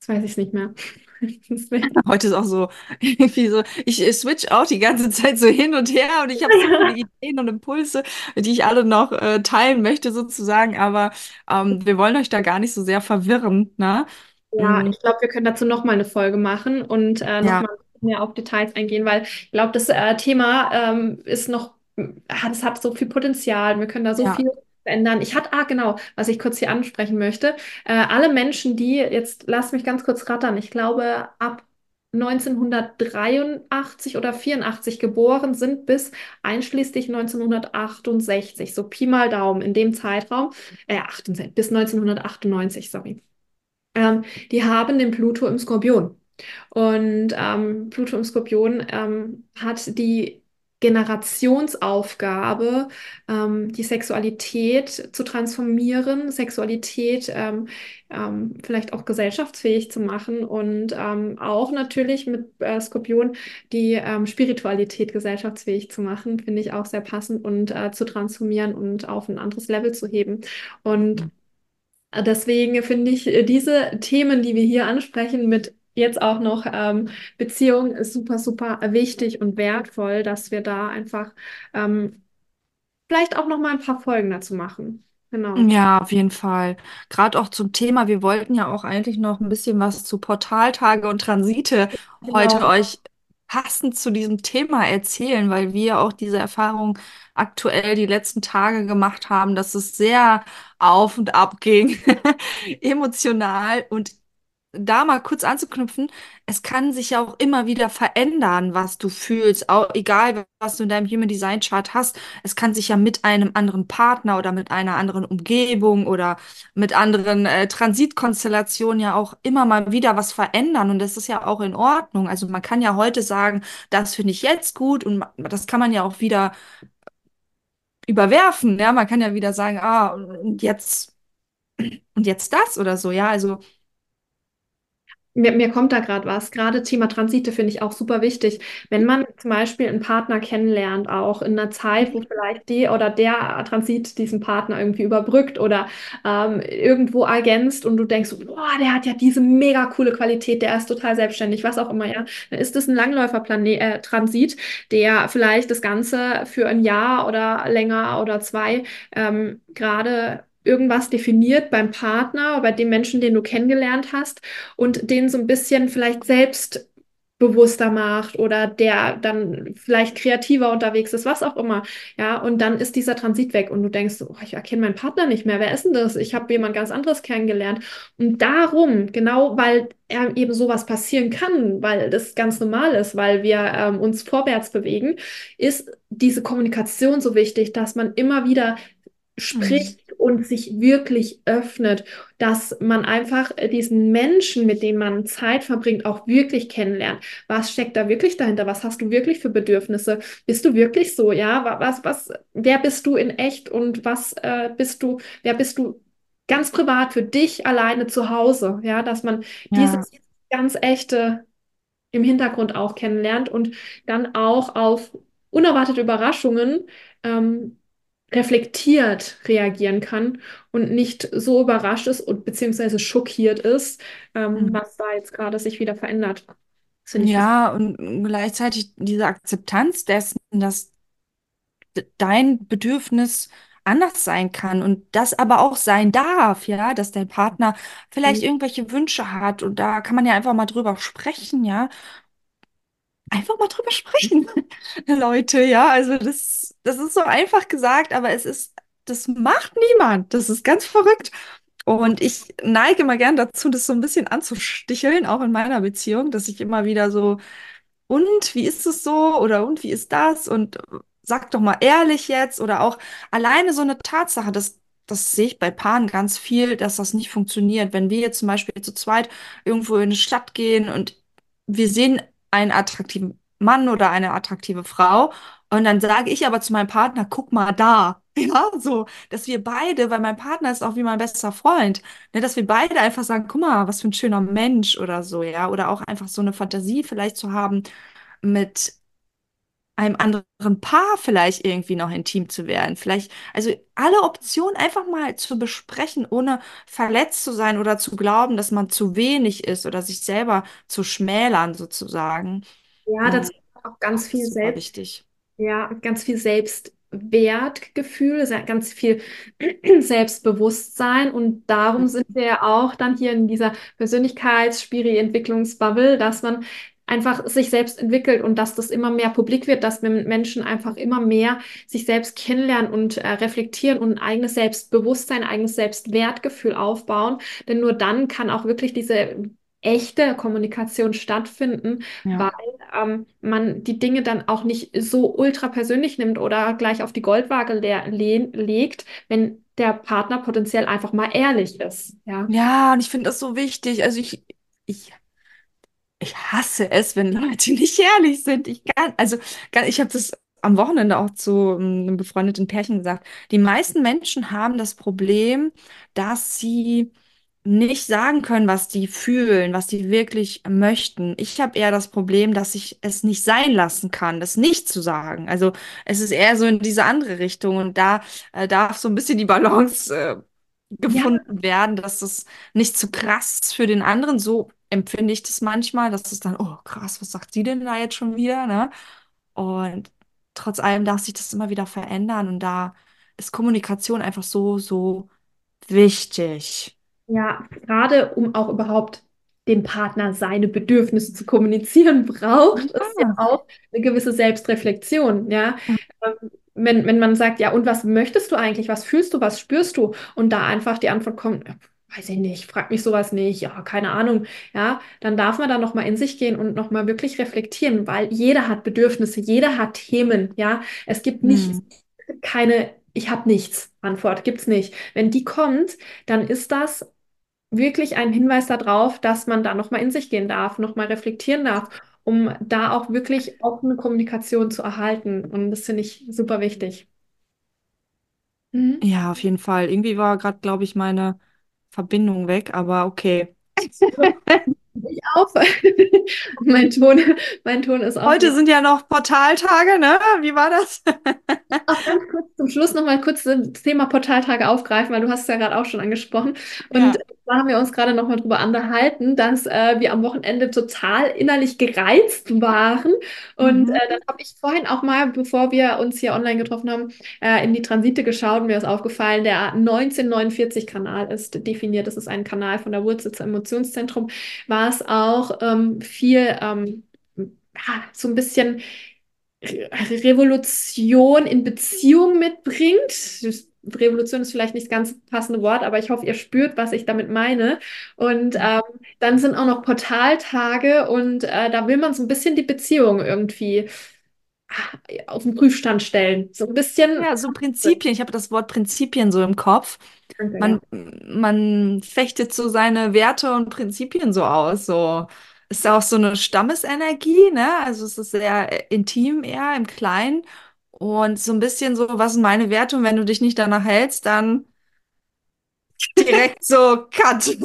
jetzt weiß ich es nicht mehr. Heute ist auch so, irgendwie so, ich switch auch die ganze Zeit so hin und her und ich habe so viele Ideen und Impulse, die ich alle noch äh, teilen möchte sozusagen, aber ähm, wir wollen euch da gar nicht so sehr verwirren, ne? Ja, Mm, ich glaube, wir können dazu nochmal eine Folge machen und äh, Ja, nochmal mehr auf Details eingehen, weil ich glaube, das äh, Thema ähm, ist noch, hat, es hat so viel Potenzial. Wir können da so ja, viel verändern. Ich hatte, ah, genau, was ich kurz hier ansprechen möchte. Äh, alle Menschen, die, jetzt lass mich ganz kurz rattern, ich glaube, ab 1983 oder 84 geboren sind bis einschließlich 1968, so Pi mal Daumen in dem Zeitraum, äh, 68, bis 1998, sorry. Ähm, die haben den Pluto im Skorpion. Und ähm, Pluto im Skorpion ähm, hat die Generationsaufgabe, ähm, die Sexualität zu transformieren, Sexualität ähm, ähm, vielleicht auch gesellschaftsfähig zu machen und ähm, auch natürlich mit äh, Skorpion die ähm, Spiritualität gesellschaftsfähig zu machen, finde ich auch sehr passend und äh, zu transformieren und auf ein anderes Level zu heben. Und Deswegen finde ich äh, diese Themen, die wir hier ansprechen, mit jetzt auch noch ähm, Beziehung, ist super, super wichtig und wertvoll, dass wir da einfach ähm, vielleicht auch noch mal ein paar Folgen dazu machen. Genau. ja, auf jeden Fall. Gerade auch zum Thema, wir wollten ja auch eigentlich noch ein bisschen was zu Portaltage und Transite heute Genau. euch passend zu diesem Thema erzählen, weil wir auch diese Erfahrung aktuell die letzten Tage gemacht haben, dass es sehr auf und ab ging, emotional und da mal kurz anzuknüpfen, es kann sich ja auch immer wieder verändern, was du fühlst, auch egal was du in deinem Human Design Chart hast. Es kann sich ja mit einem anderen Partner oder mit einer anderen Umgebung oder mit anderen äh, Transitkonstellationen ja auch immer mal wieder was verändern und das ist ja auch in Ordnung. Also man kann ja heute sagen, das finde ich jetzt gut und das kann man ja auch wieder überwerfen. Ja, man kann ja wieder sagen, ah, und jetzt und jetzt das oder so. Ja, also Mir, mir kommt da gerade was. Gerade Thema Transite finde ich auch super wichtig. Wenn man zum Beispiel einen Partner kennenlernt, auch in einer Zeit, wo vielleicht die oder der Transit diesen Partner irgendwie überbrückt oder ähm, irgendwo ergänzt und du denkst, boah, der hat ja diese mega coole Qualität, der ist total selbstständig, was auch immer, ja, dann ist das ein Langläufer-Transit, der vielleicht das Ganze für ein Jahr oder länger oder zwei ähm, gerade irgendwas definiert beim Partner, bei dem Menschen, den du kennengelernt hast und den so ein bisschen vielleicht selbstbewusster macht oder der dann vielleicht kreativer unterwegs ist, was auch immer. Ja, und dann ist dieser Transit weg und du denkst, oh, ich erkenne meinen Partner nicht mehr. Wer ist denn das? Ich habe jemand ganz anderes kennengelernt. Und darum, genau weil er eben sowas passieren kann, weil das ganz normal ist, weil wir ähm, uns vorwärts bewegen, ist diese Kommunikation so wichtig, dass man immer wieder spricht und sich wirklich öffnet, dass man einfach äh, diesen Menschen, mit dem man Zeit verbringt, auch wirklich kennenlernt. Was steckt da wirklich dahinter? Was hast du wirklich für Bedürfnisse? Bist du wirklich so? Ja, Wa- was, was, wer bist du in echt und was äh, bist du, wer bist du ganz privat für dich alleine zu Hause? Ja, dass man ja. dieses ganz echte im Hintergrund auch kennenlernt und dann auch auf unerwartete Überraschungen ähm, reflektiert reagieren kann und nicht so überrascht ist und beziehungsweise schockiert ist, ähm, Mhm. was da jetzt gerade sich wieder verändert. Ja, und gleichzeitig diese Akzeptanz dessen, dass dein Bedürfnis anders sein kann und das aber auch sein darf, ja, dass dein Partner vielleicht irgendwelche Wünsche hat und da kann man ja einfach mal drüber sprechen, ja. Einfach mal drüber sprechen, Leute, ja. Also das, das ist so einfach gesagt, aber es ist, das macht niemand. Das ist ganz verrückt. Und ich neige mal gern dazu, das so ein bisschen anzusticheln, auch in meiner Beziehung, dass ich immer wieder so und wie ist es so? Oder und wie ist das? Und sag doch mal ehrlich jetzt. Oder auch alleine so eine Tatsache, das, das sehe ich bei Paaren ganz viel, dass das nicht funktioniert. Wenn wir jetzt zum Beispiel zu zweit irgendwo in eine Stadt gehen und wir sehen einen attraktiven Mann oder eine attraktive Frau und dann sage ich aber zu meinem Partner, guck mal da. Ja, so, dass wir beide, weil mein Partner ist auch wie mein bester Freund, ne, dass wir beide einfach sagen, guck mal, was für ein schöner Mensch oder so, ja, oder auch einfach so eine Fantasie vielleicht zu haben, mit einem anderen Paar vielleicht irgendwie noch intim zu werden. Vielleicht, also alle Optionen einfach mal zu besprechen, ohne verletzt zu sein oder zu glauben, dass man zu wenig ist oder sich selber zu schmälern sozusagen. Ja, dazu auch ganz viel Selbst. wichtig. Ja, ganz viel Selbstwertgefühl, se- ganz viel Selbstbewusstsein. Und darum sind wir ja auch dann hier in dieser Persönlichkeits-Spiri-Entwicklungsbubble, dass man einfach sich selbst entwickelt und dass das immer mehr publik wird, dass Menschen einfach immer mehr sich selbst kennenlernen und äh, reflektieren und ein eigenes Selbstbewusstsein, ein eigenes Selbstwertgefühl aufbauen. Denn nur dann kann auch wirklich diese echte Kommunikation stattfinden, weil Ja. ähm, man die Dinge dann auch nicht so ultra persönlich nimmt oder gleich auf die Goldwaage le le legt, wenn der Partner potenziell einfach mal ehrlich ist. Ja. Ja, und ich finde das so wichtig. Also ich, ich Ich hasse es, wenn Leute nicht ehrlich sind. Ich kann, also kann, ich habe das am Wochenende auch zu ähm, einem befreundeten Pärchen gesagt. Die meisten Menschen haben das Problem, dass sie nicht sagen können, was die fühlen, was die wirklich möchten. Ich habe eher das Problem, dass ich es nicht sein lassen kann, das nicht zu sagen. Also es ist eher so in diese andere Richtung und da äh, darf so ein bisschen die Balance äh, Ja, gefunden werden, dass es nicht zu krass ist für den anderen. So empfinde ich das manchmal, dass es dann, oh krass, was sagt sie denn da jetzt schon wieder, ne? Und trotz allem darf sich das immer wieder verändern und da ist Kommunikation einfach so, so wichtig. Ja, gerade um auch überhaupt dem Partner seine Bedürfnisse zu kommunizieren, braucht es ja Ja. auch eine gewisse Selbstreflexion. Ja, ähm, wenn, wenn man sagt, ja, und was möchtest du eigentlich? Was fühlst du? Was spürst du? Und da einfach die Antwort kommt, ja, weiß ich nicht, frag mich sowas nicht, ja, keine Ahnung. Ja, dann darf man da nochmal in sich gehen und nochmal wirklich reflektieren, weil jeder hat Bedürfnisse, jeder hat Themen. Ja, es gibt nicht Hm. keine, ich habe nichts Antwort, gibt's nicht. Wenn die kommt, dann ist das wirklich ein Hinweis darauf, dass man da nochmal in sich gehen darf, nochmal reflektieren darf, um da auch wirklich offene Kommunikation zu erhalten. Und das finde ich super wichtig. Mhm. Ja, auf jeden Fall. Irgendwie war gerade, glaube ich, meine Verbindung weg, aber okay. Ich auf. Mein Ton, mein Ton ist auch Heute sind ja noch Portaltage, ne? Wie war das? Auch ganz kurz zum Schluss nochmal kurz das Thema Portaltage aufgreifen, weil du hast es ja gerade auch schon angesprochen. Und Ja. da haben wir uns gerade nochmal drüber unterhalten, dass äh, wir am Wochenende total innerlich gereizt waren. Und äh, Mhm. dann habe ich vorhin auch mal, bevor wir uns hier online getroffen haben, äh, in die Transite geschaut und mir ist aufgefallen, der 1949-Kanal ist definiert. Das ist ein Kanal von der Wurzel zum Emotionszentrum, was auch ähm, viel ähm, so ein bisschen Re- Revolution in Beziehung mitbringt. Revolution ist vielleicht nicht das ganz passende Wort, aber ich hoffe, ihr spürt, was ich damit meine. Und ähm, dann sind auch noch Portaltage und äh, da will man so ein bisschen die Beziehung irgendwie auf den Prüfstand stellen. So ein bisschen. Ja, so Prinzipien. Ich habe das Wort Prinzipien so im Kopf. Danke, ja. Man, man fechtet so seine Werte und Prinzipien so aus. So ist ja auch so eine Stammesenergie, ne? Also es ist sehr äh, intim eher im Kleinen. Und so ein bisschen so, was sind meine Werte? Und wenn du dich nicht danach hältst, dann direkt so Cut.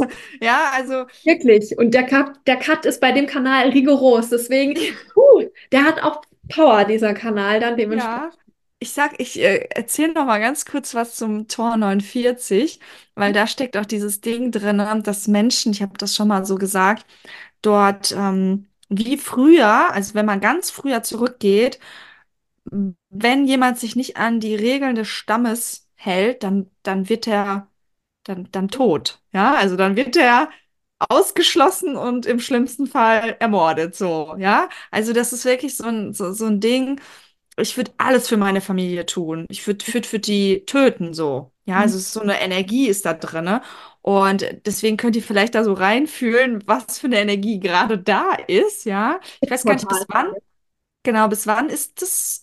Ja, also Wirklich. Und der Cut, der Cut ist bei dem Kanal rigoros. Deswegen, puh, der hat auch Power, dieser Kanal dann dementsprechend. ja. ich sag, ich äh, erzähle noch mal ganz kurz was zum Tor 49, weil da steckt auch dieses Ding drin, ne, dass Menschen, ich habe das schon mal so gesagt, dort ähm, wie früher, also wenn man ganz früher zurückgeht, wenn jemand sich nicht an die Regeln des Stammes hält, dann, dann wird er dann, dann tot. Ja, also dann wird er ausgeschlossen und im schlimmsten Fall ermordet. So, ja. Also das ist wirklich so ein, so, so ein Ding. Ich würde alles für meine Familie tun. Ich würde würd für die töten, so. Ja, also so eine Energie ist da drin. Und deswegen könnt ihr vielleicht da so reinfühlen, was für eine Energie gerade da ist, ja. Ich weiß gar nicht, bis wann. Genau, bis wann ist das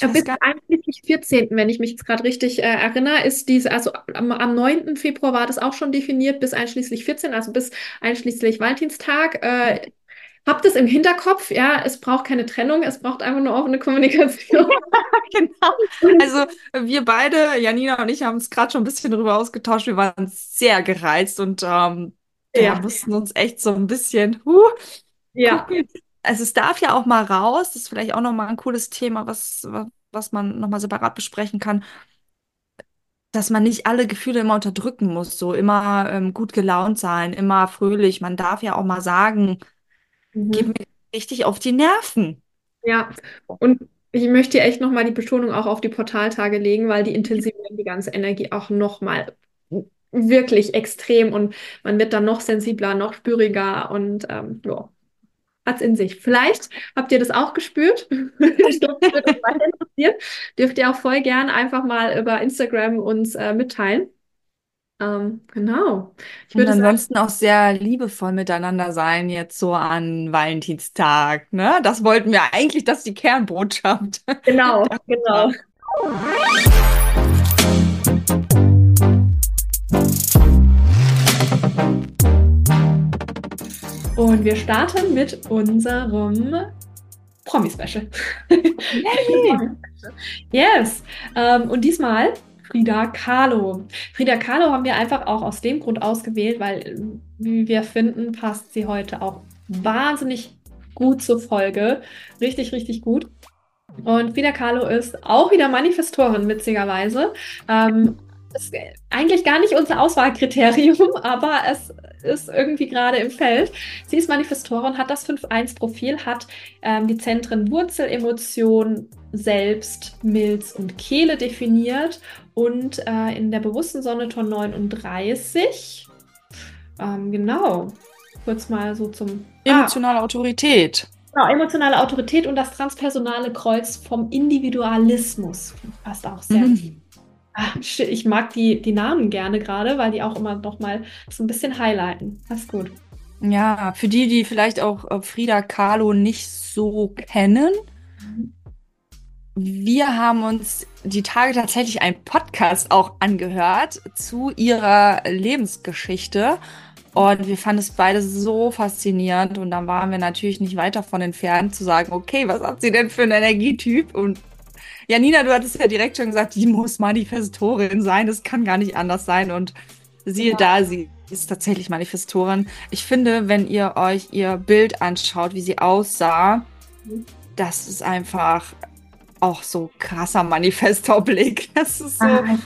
bis einschließlich 14., wenn ich mich jetzt gerade richtig äh, erinnere, ist diese, also am, am 9. Februar war das auch schon definiert, bis einschließlich 14, also bis einschließlich Valentinstag. Äh, habt es im Hinterkopf, ja, es braucht keine Trennung, es braucht einfach nur offene Kommunikation. genau. Also wir beide, Janina und ich, haben uns gerade schon ein bisschen darüber ausgetauscht. Wir waren sehr gereizt und ähm, ja. ja, mussten uns echt so ein bisschen huh, ja. gucken, also es darf ja auch mal raus, das ist vielleicht auch nochmal ein cooles Thema, was, was man nochmal separat besprechen kann, dass man nicht alle Gefühle immer unterdrücken muss, so immer ähm, gut gelaunt sein, immer fröhlich. Man darf ja auch mal sagen, mhm. gib mir richtig auf die Nerven. Ja, und ich möchte hier echt nochmal die Betonung auch auf die Portaltage legen, weil die intensivieren die ganze Energie auch nochmal wirklich extrem und man wird dann noch sensibler, noch spüriger und ähm, ja, hat es in sich. Vielleicht habt ihr das auch gespürt. ich glaube, das wird uns weiter interessieren. Dürft ihr auch voll gern einfach mal über Instagram uns äh, mitteilen. Ähm, genau. Ich würde ansonsten sagen, auch sehr liebevoll miteinander sein, jetzt so an Valentinstag. Ne? Das wollten wir eigentlich, das ist die Kernbotschaft. Genau, genau. Und wir starten mit unserem Promi-Special. yes. Ähm, und diesmal Frida Kahlo. Frida Kahlo haben wir einfach auch aus dem Grund ausgewählt, weil, wie wir finden, passt sie heute auch wahnsinnig gut zur Folge. Richtig, richtig gut. Und Frida Kahlo ist auch wieder Manifestorin, witzigerweise. Ähm, ist eigentlich gar nicht unser Auswahlkriterium, aber es ist irgendwie gerade im Feld. Sie ist Manifestorin, hat das 5-1-Profil, hat ähm, die Zentren Wurzel, Emotion, Selbst, Milz und Kehle definiert und äh, in der bewussten Sonne Ton 39. Ähm, genau. Kurz mal so zum. Emotionale ah. Autorität. Genau, emotionale Autorität und das transpersonale Kreuz vom Individualismus. Passt auch sehr. Mhm. Ach, ich mag die, die Namen gerne gerade, weil die auch immer noch mal so ein bisschen highlighten. Das ist gut. Ja, für die, die vielleicht auch äh, Frida Kahlo nicht so kennen, wir haben uns die Tage tatsächlich einen Podcast auch angehört zu ihrer Lebensgeschichte. Und wir fanden es beide so faszinierend. Und dann waren wir natürlich nicht weit davon entfernt zu sagen, okay, was hat sie denn für einen Energietyp? Und Janina, du hattest ja direkt schon gesagt, die muss Manifestorin sein. Das kann gar nicht anders sein. Und siehe ja. da, sie ist tatsächlich Manifestorin. Ich finde, wenn ihr euch ihr Bild anschaut, wie sie aussah, das ist einfach auch so krasser Manifestorblick. Das ist so. Ah,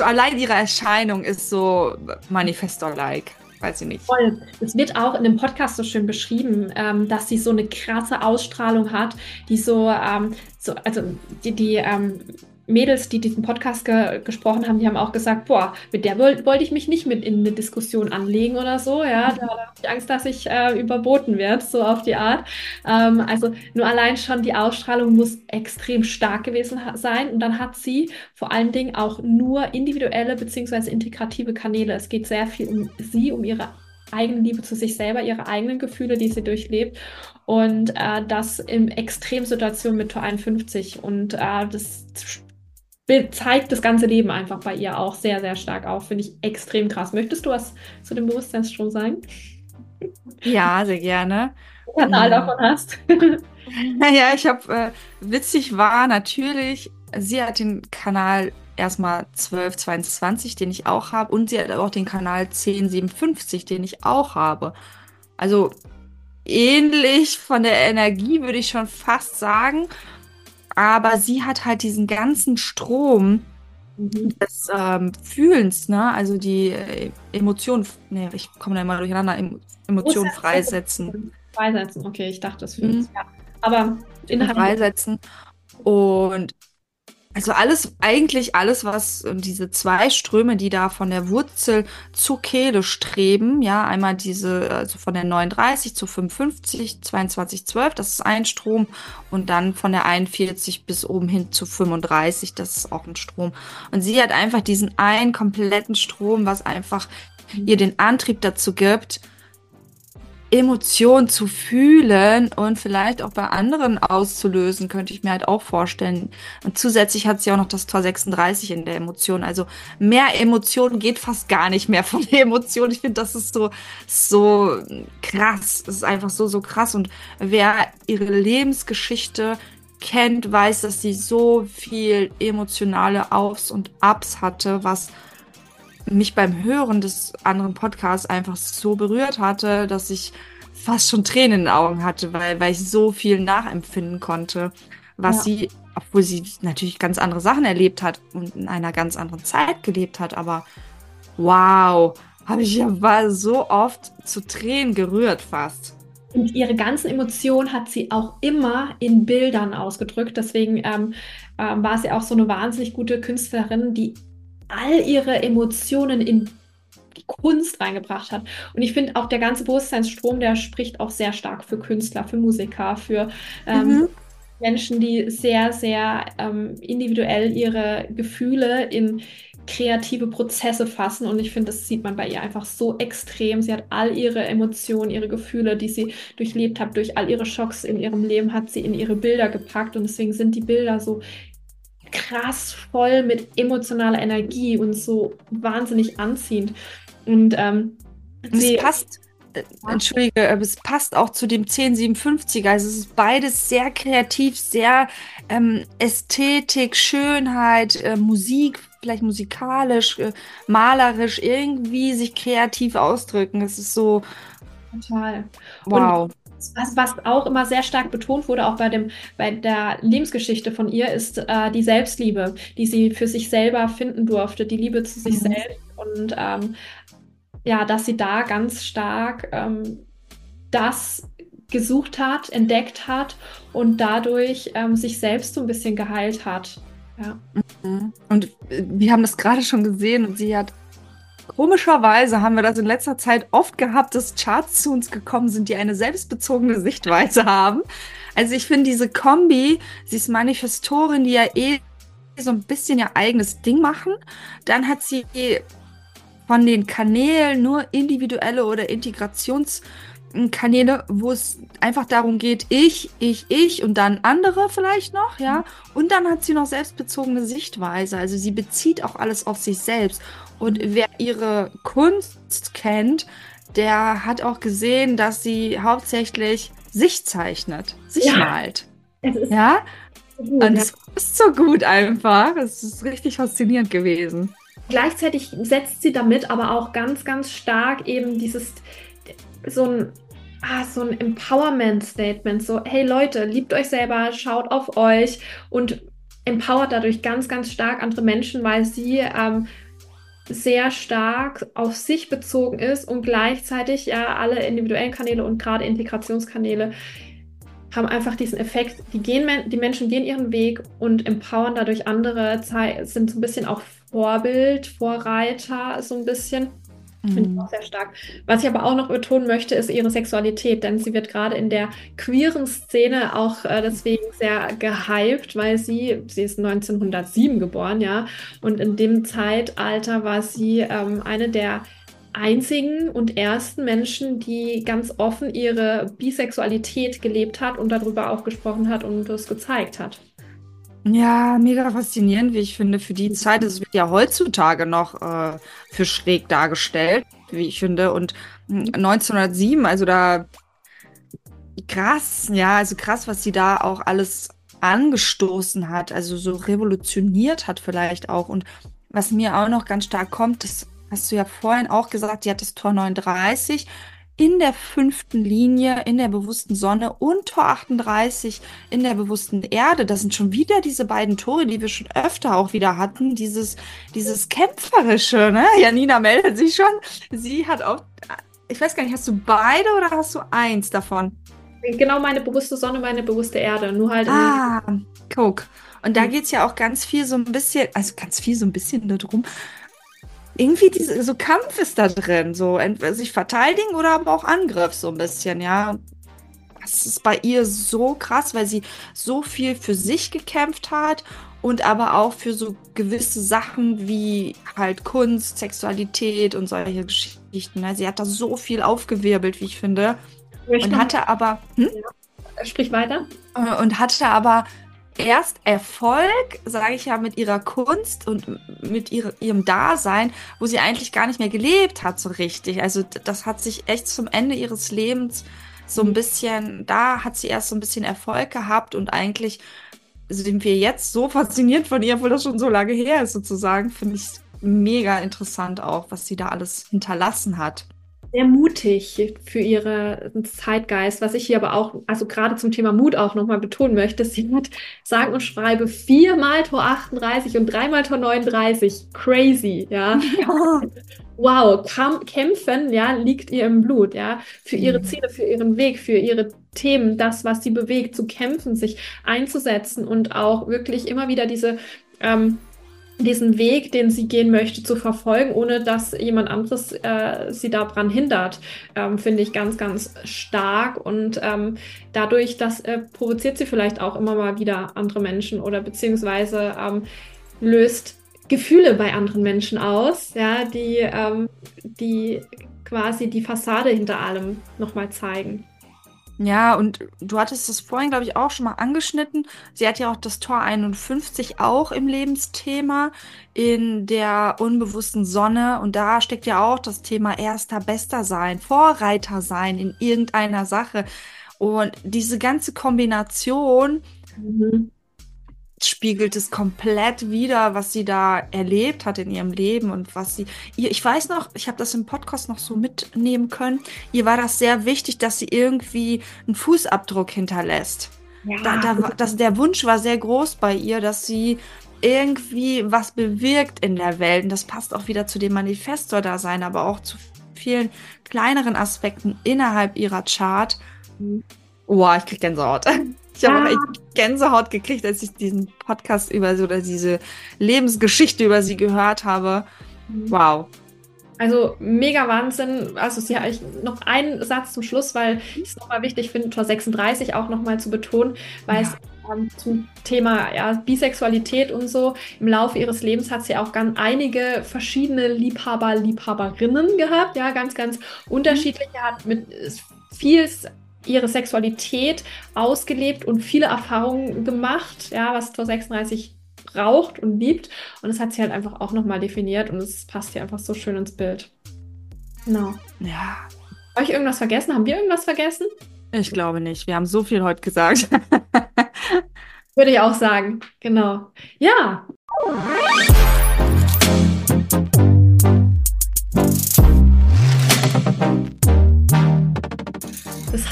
allein ihre Erscheinung ist so Manifestor-like weiß ich nicht. Voll. Es wird auch in dem Podcast so schön beschrieben, ähm, dass sie so eine krasse Ausstrahlung hat, die so, ähm, so also die, die ähm, Mädels, die diesen Podcast ge gesprochen haben, die haben auch gesagt, boah, mit der wollte wollt ich mich nicht mit in eine Diskussion anlegen oder so, ja, da habe ich Angst, dass ich äh, überboten werde, so auf die Art. Ähm, also nur allein schon die Ausstrahlung muss extrem stark gewesen sein und dann hat sie vor allen Dingen auch nur individuelle bzw. integrative Kanäle. Es geht sehr viel um sie, um ihre eigene Liebe zu sich selber, ihre eigenen Gefühle, die sie durchlebt und äh, das in Extremsituationen mit Tor 51 und äh, das zeigt das ganze Leben einfach bei ihr auch sehr, sehr stark auf. Finde ich extrem krass. Möchtest du was zu dem Bewusstseinsstrom sagen? Ja, sehr gerne. Kanal davon hast. Naja, ich habe, äh, witzig war natürlich, sie hat den Kanal erstmal 1222, den ich auch habe, und sie hat auch den Kanal 1057, den ich auch habe. Also ähnlich von der Energie würde ich schon fast sagen. Aber sie hat halt diesen ganzen Strom Mhm. des ähm, Fühlens, ne? Also die äh, Emotionen, ne, ich komme da immer durcheinander, em Emotionen freisetzen. Freisetzen, okay, ich dachte, das Mhm. fühlt ja. Aber inhaltlich. Freisetzen. Und also alles, eigentlich alles, was äh, diese zwei Ströme, die da von der Wurzel zur Kehle streben, ja, einmal diese, also von der 39 zu 55, 22, 12, das ist ein Strom, und dann von der 41 bis oben hin zu 35, das ist auch ein Strom. Und sie hat einfach diesen einen kompletten Strom, was einfach ihr den Antrieb dazu gibt, Emotionen zu fühlen und vielleicht auch bei anderen auszulösen, könnte ich mir halt auch vorstellen. Und zusätzlich hat sie auch noch das Tor 36 in der Emotion. Also mehr Emotionen geht fast gar nicht mehr von der Emotion. Ich finde, das ist so, so krass. Das ist einfach so, so krass. Und wer ihre Lebensgeschichte kennt, weiß, dass sie so viel emotionale Aufs und Abs hatte, was mich beim Hören des anderen Podcasts einfach so berührt hatte, dass ich fast schon Tränen in den Augen hatte, weil, weil ich so viel nachempfinden konnte, was Ja. sie, obwohl sie natürlich ganz andere Sachen erlebt hat und in einer ganz anderen Zeit gelebt hat, aber wow, habe ich ja war so oft zu Tränen gerührt fast. Und ihre ganzen Emotionen hat sie auch immer in Bildern ausgedrückt. Deswegen ähm, ähm, war sie auch so eine wahnsinnig gute Künstlerin, die all ihre Emotionen in die Kunst reingebracht hat. Und ich finde auch der ganze Bewusstseinsstrom, der spricht auch sehr stark für Künstler, für Musiker, für ähm, Mhm. Menschen, die sehr, sehr ähm, individuell ihre Gefühle in kreative Prozesse fassen. Und ich finde, das sieht man bei ihr einfach so extrem. Sie hat all ihre Emotionen, ihre Gefühle, die sie durchlebt hat, durch all ihre Schocks in ihrem Leben, hat sie in ihre Bilder gepackt. Und deswegen sind die Bilder so krass voll mit emotionaler Energie und so wahnsinnig anziehend. Und ähm, Und es passt, äh, entschuldige, aber es passt auch zu dem 1057er. Also es ist beides sehr kreativ, sehr ähm, Ästhetik, Schönheit, äh, Musik, vielleicht musikalisch, äh, malerisch, irgendwie sich kreativ ausdrücken. Es ist so, total. wow. Was, was auch immer sehr stark betont wurde, auch bei dem, bei der Lebensgeschichte von ihr, ist äh, die Selbstliebe, die sie für sich selber finden durfte, die Liebe zu sich Mhm. selbst und ähm, ja, dass sie da ganz stark ähm, das gesucht hat, entdeckt hat und dadurch ähm, sich selbst so ein bisschen geheilt hat. Ja. Mhm. Und äh, wir haben das gerade schon gesehen und sie hat Komischerweise haben wir das in letzter Zeit oft gehabt, dass Charts zu uns gekommen sind, die eine selbstbezogene Sichtweise haben. Also ich finde diese Kombi, sie ist Manifestorin, die ja eh so ein bisschen ihr eigenes Ding machen. Dann hat sie von den Kanälen nur individuelle oder Integrationskanäle, wo es einfach darum geht, ich, ich, ich und dann andere vielleicht noch, ja. Und dann hat sie noch selbstbezogene Sichtweise. Also sie bezieht auch alles auf sich selbst. Und wer ihre Kunst kennt, der hat auch gesehen, dass sie hauptsächlich sich zeichnet, sich Ja. malt. Es ist Ja, so gut, und ja. es ist so gut einfach. Es ist richtig faszinierend gewesen. Gleichzeitig setzt sie damit aber auch ganz, ganz stark eben dieses, so ein, ah, so ein Empowerment-Statement, so, hey Leute, liebt euch selber, schaut auf euch und empowert dadurch ganz, ganz stark andere Menschen, weil sie ähm, sehr stark auf sich bezogen ist und gleichzeitig ja alle individuellen Kanäle und gerade Integrationskanäle haben einfach diesen Effekt, die, gehen, die Menschen gehen ihren Weg und empowern dadurch andere, sind so ein bisschen auch Vorbild, Vorreiter, so ein bisschen. Finde ich auch sehr stark. Was ich aber auch noch betonen möchte, ist ihre Sexualität, denn sie wird gerade in der queeren Szene auch äh, deswegen sehr gehypt, weil sie, sie ist 1907 geboren, ja, und in dem Zeitalter war sie ähm, eine der einzigen und ersten Menschen, die ganz offen ihre Bisexualität gelebt hat und darüber auch gesprochen hat und das gezeigt hat. Ja, mega faszinierend, wie ich finde, für die Zeit. Es wird ja heutzutage noch äh, für schräg dargestellt, wie ich finde. Und mm, 1907, also da krass, ja, also krass, was sie da auch alles angestoßen hat, also so revolutioniert hat vielleicht auch. Und was mir auch noch ganz stark kommt, das hast du ja vorhin auch gesagt, die hat das Tor 39. in der fünften Linie, in der bewussten Sonne und Tor 38 in der bewussten Erde. Das sind schon wieder diese beiden Tore, die wir schon öfter auch wieder hatten. Dieses, dieses Kämpferische, ne? Janina meldet sich schon. Sie hat auch, ich weiß gar nicht, hast du beide oder hast du eins davon? Genau meine bewusste Sonne, meine bewusste Erde. Nur halt. Ah, guck. Und da geht es ja auch ganz viel so ein bisschen, also ganz viel so ein bisschen darum, irgendwie diese, so Kampf ist da drin, so entweder sich verteidigen oder aber auch Angriff so ein bisschen, ja. Das ist bei ihr so krass, weil sie so viel für sich gekämpft hat und aber auch für so gewisse Sachen wie halt Kunst, Sexualität und solche Geschichten. Ne? Sie hat da so viel aufgewirbelt, wie ich finde. Ich und hatte aber. Hm? Ja. Sprich weiter. Äh, und hatte aber erst Erfolg, sage ich ja, mit ihrer Kunst und mit ihre, ihrem Dasein, wo sie eigentlich gar nicht mehr gelebt hat so richtig. Also das hat sich echt zum Ende ihres Lebens so ein bisschen, da hat sie erst so ein bisschen Erfolg gehabt und eigentlich sind wir jetzt so fasziniert von ihr, obwohl das schon so lange her ist sozusagen, finde ich mega interessant auch, was sie da alles hinterlassen hat sehr mutig für ihre Zeitgeist, was ich hier aber auch, also gerade zum Thema Mut auch nochmal betonen möchte. Sie hat sagen und schreibe viermal Tor 38 und dreimal Tor 39. Crazy, ja. ja. Wow, kämpfen, ja, liegt ihr im Blut, ja, für ihre mhm. Ziele, für ihren Weg, für ihre Themen, das, was sie bewegt, zu kämpfen, sich einzusetzen und auch wirklich immer wieder diese ähm, diesen Weg, den sie gehen möchte, zu verfolgen, ohne dass jemand anderes äh, sie daran hindert, ähm, finde ich ganz, ganz stark. Und ähm, dadurch, das äh, provoziert sie vielleicht auch immer mal wieder andere Menschen oder beziehungsweise ähm, löst Gefühle bei anderen Menschen aus, ja, die, ähm, die quasi die Fassade hinter allem nochmal zeigen. Ja, und du hattest das vorhin, glaube ich, auch schon mal angeschnitten. Sie hat ja auch das Tor 51 auch im Lebensthema in der unbewussten Sonne. Und da steckt ja auch das Thema erster, bester sein, Vorreiter sein in irgendeiner Sache. Und diese ganze Kombination mhm spiegelt es komplett wieder, was sie da erlebt hat in ihrem Leben und was sie ihr ich weiß noch, ich habe das im Podcast noch so mitnehmen können. Ihr war das sehr wichtig, dass sie irgendwie einen Fußabdruck hinterlässt. Ja. Da, da, das, der Wunsch war sehr groß bei ihr, dass sie irgendwie was bewirkt in der Welt. Und das passt auch wieder zu dem Manifestor da sein, aber auch zu vielen kleineren Aspekten innerhalb ihrer Chart. Mhm. Wow, ich krieg Gänsehaut. Ich habe ah. echt Gänsehaut gekriegt, als ich diesen Podcast über sie oder diese Lebensgeschichte über sie gehört habe. Mhm. Wow. Also mega Wahnsinn. Also sie hat noch einen Satz zum Schluss, weil ich es nochmal wichtig finde, Tor 36 auch nochmal zu betonen, weil ja. es ähm, zum Thema ja, Bisexualität und so im Laufe ihres Lebens hat sie auch ganz einige verschiedene Liebhaber, Liebhaberinnen gehabt, ja, ganz, ganz unterschiedliche, hat mit viel ihre Sexualität ausgelebt und viele Erfahrungen gemacht, ja, was Tor 36 braucht und liebt. Und das hat sie halt einfach auch nochmal definiert und es passt hier einfach so schön ins Bild. Genau. Ja. Habe ich irgendwas vergessen? Haben wir irgendwas vergessen? Ich glaube nicht. Wir haben so viel heute gesagt. Würde ich auch sagen. Genau. Ja.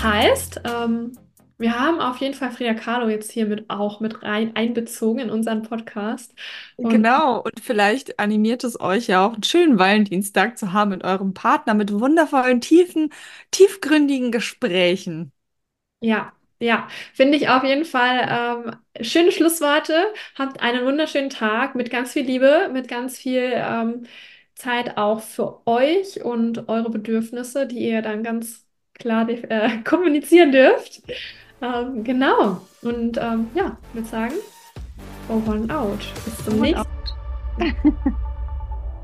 Das heißt, ähm, wir haben auf jeden Fall Frida Kahlo jetzt hier mit auch mit rein einbezogen in unseren Podcast. Und genau, und vielleicht animiert es euch ja auch einen schönen Valentinstag zu haben mit eurem Partner mit wundervollen, tiefen, tiefgründigen Gesprächen. Ja, ja, finde ich auf jeden Fall ähm, schöne Schlussworte. Habt einen wunderschönen Tag mit ganz viel Liebe, mit ganz viel ähm, Zeit auch für euch und eure Bedürfnisse, die ihr dann ganz klar äh, kommunizieren dürft. Ähm, genau. Und ähm, ja, ich würde sagen, over and out. Bis zum nächsten Mal.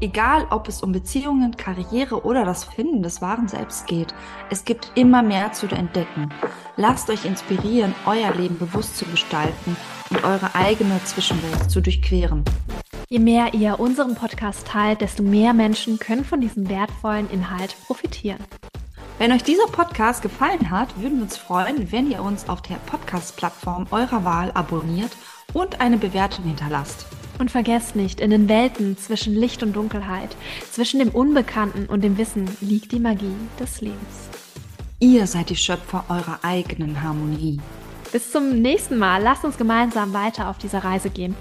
Egal, ob es um Beziehungen, Karriere oder das Finden des wahren Selbst geht, es gibt immer mehr zu entdecken. Lasst euch inspirieren, euer Leben bewusst zu gestalten und eure eigene Zwischenwelt zu durchqueren. Je mehr ihr unseren Podcast teilt, desto mehr Menschen können von diesem wertvollen Inhalt profitieren. Wenn euch dieser Podcast gefallen hat, würden wir uns freuen, wenn ihr uns auf der Podcast-Plattform eurer Wahl abonniert und eine Bewertung hinterlasst. Und vergesst nicht, in den Welten zwischen Licht und Dunkelheit, zwischen dem Unbekannten und dem Wissen liegt die Magie des Lebens. Ihr seid die Schöpfer eurer eigenen Harmonie. Bis zum nächsten Mal. Lasst uns gemeinsam weiter auf dieser Reise gehen.